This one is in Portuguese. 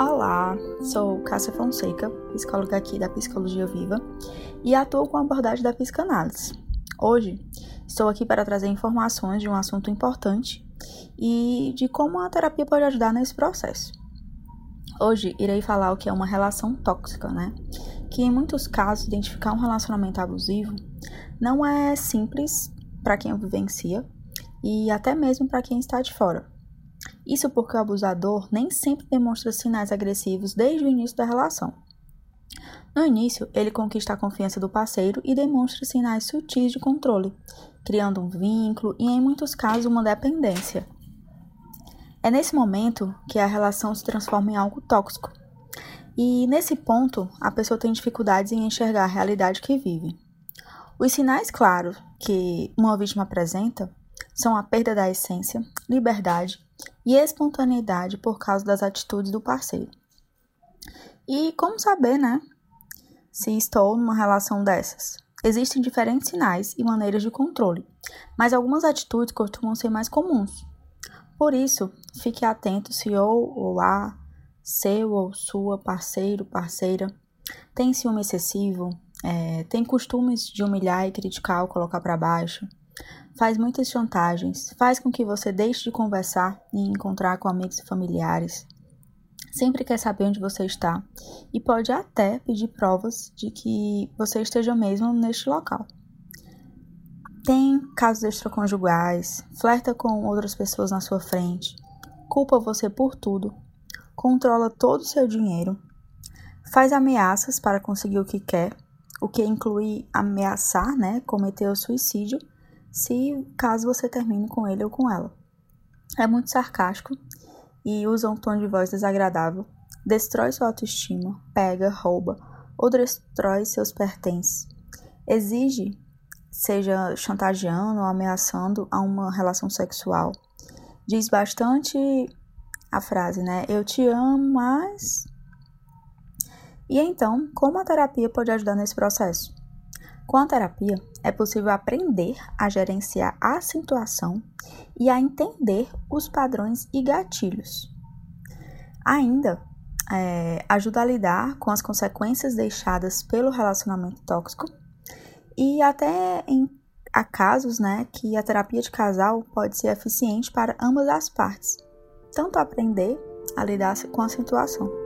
Olá, sou Cássia Fonseca, psicóloga aqui da Psicologia Viva e atuo com a abordagem da psicanálise. Hoje estou aqui para trazer informações de um assunto importante e de como a terapia pode ajudar nesse processo. Hoje irei falar o que é uma relação tóxica, né? Que em muitos casos identificar um relacionamento abusivo não é simples para quem o vivencia e até mesmo para quem está de fora. Isso porque o abusador nem sempre demonstra sinais agressivos desde o início da relação. No início, ele conquista a confiança do parceiro e demonstra sinais sutis de controle, criando um vínculo e, em muitos casos, uma dependência. É nesse momento que a relação se transforma em algo tóxico. E nesse ponto, a pessoa tem dificuldades em enxergar a realidade que vive. Os sinais claros que uma vítima apresenta são a perda da essência, liberdade e espontaneidade por causa das atitudes do parceiro. E como saber, né, se estou numa relação dessas? Existem diferentes sinais e maneiras de controle, mas algumas atitudes costumam ser mais comuns. Por isso, fique atento se ou ou a, seu ou sua parceiro, parceira, tem ciúme excessivo, é, tem costumes de humilhar e criticar ou colocar para baixo, faz muitas chantagens, faz com que você deixe de conversar e encontrar com amigos e familiares. Sempre quer saber onde você está e pode até pedir provas de que você esteja mesmo neste local. Tem casos extraconjugais, flerta com outras pessoas na sua frente, culpa você por tudo, controla todo o seu dinheiro, faz ameaças para conseguir o que quer, o que inclui ameaçar, né, cometer o suicídio se caso você termine com ele ou com ela. É muito sarcástico e usa um tom de voz desagradável, destrói sua autoestima, pega, rouba ou destrói seus pertences. Exige, seja chantageando ou ameaçando a uma relação sexual. Diz bastante a frase, né? Eu te amo, mas. E então, como a terapia pode ajudar nesse processo? Com a terapia, é possível aprender a gerenciar a situação e a entender os padrões e gatilhos. Ainda, é, ajuda a lidar com as consequências deixadas pelo relacionamento tóxico e até em há casos né, que a terapia de casal pode ser eficiente para ambas as partes, tanto aprender a lidar com a situação.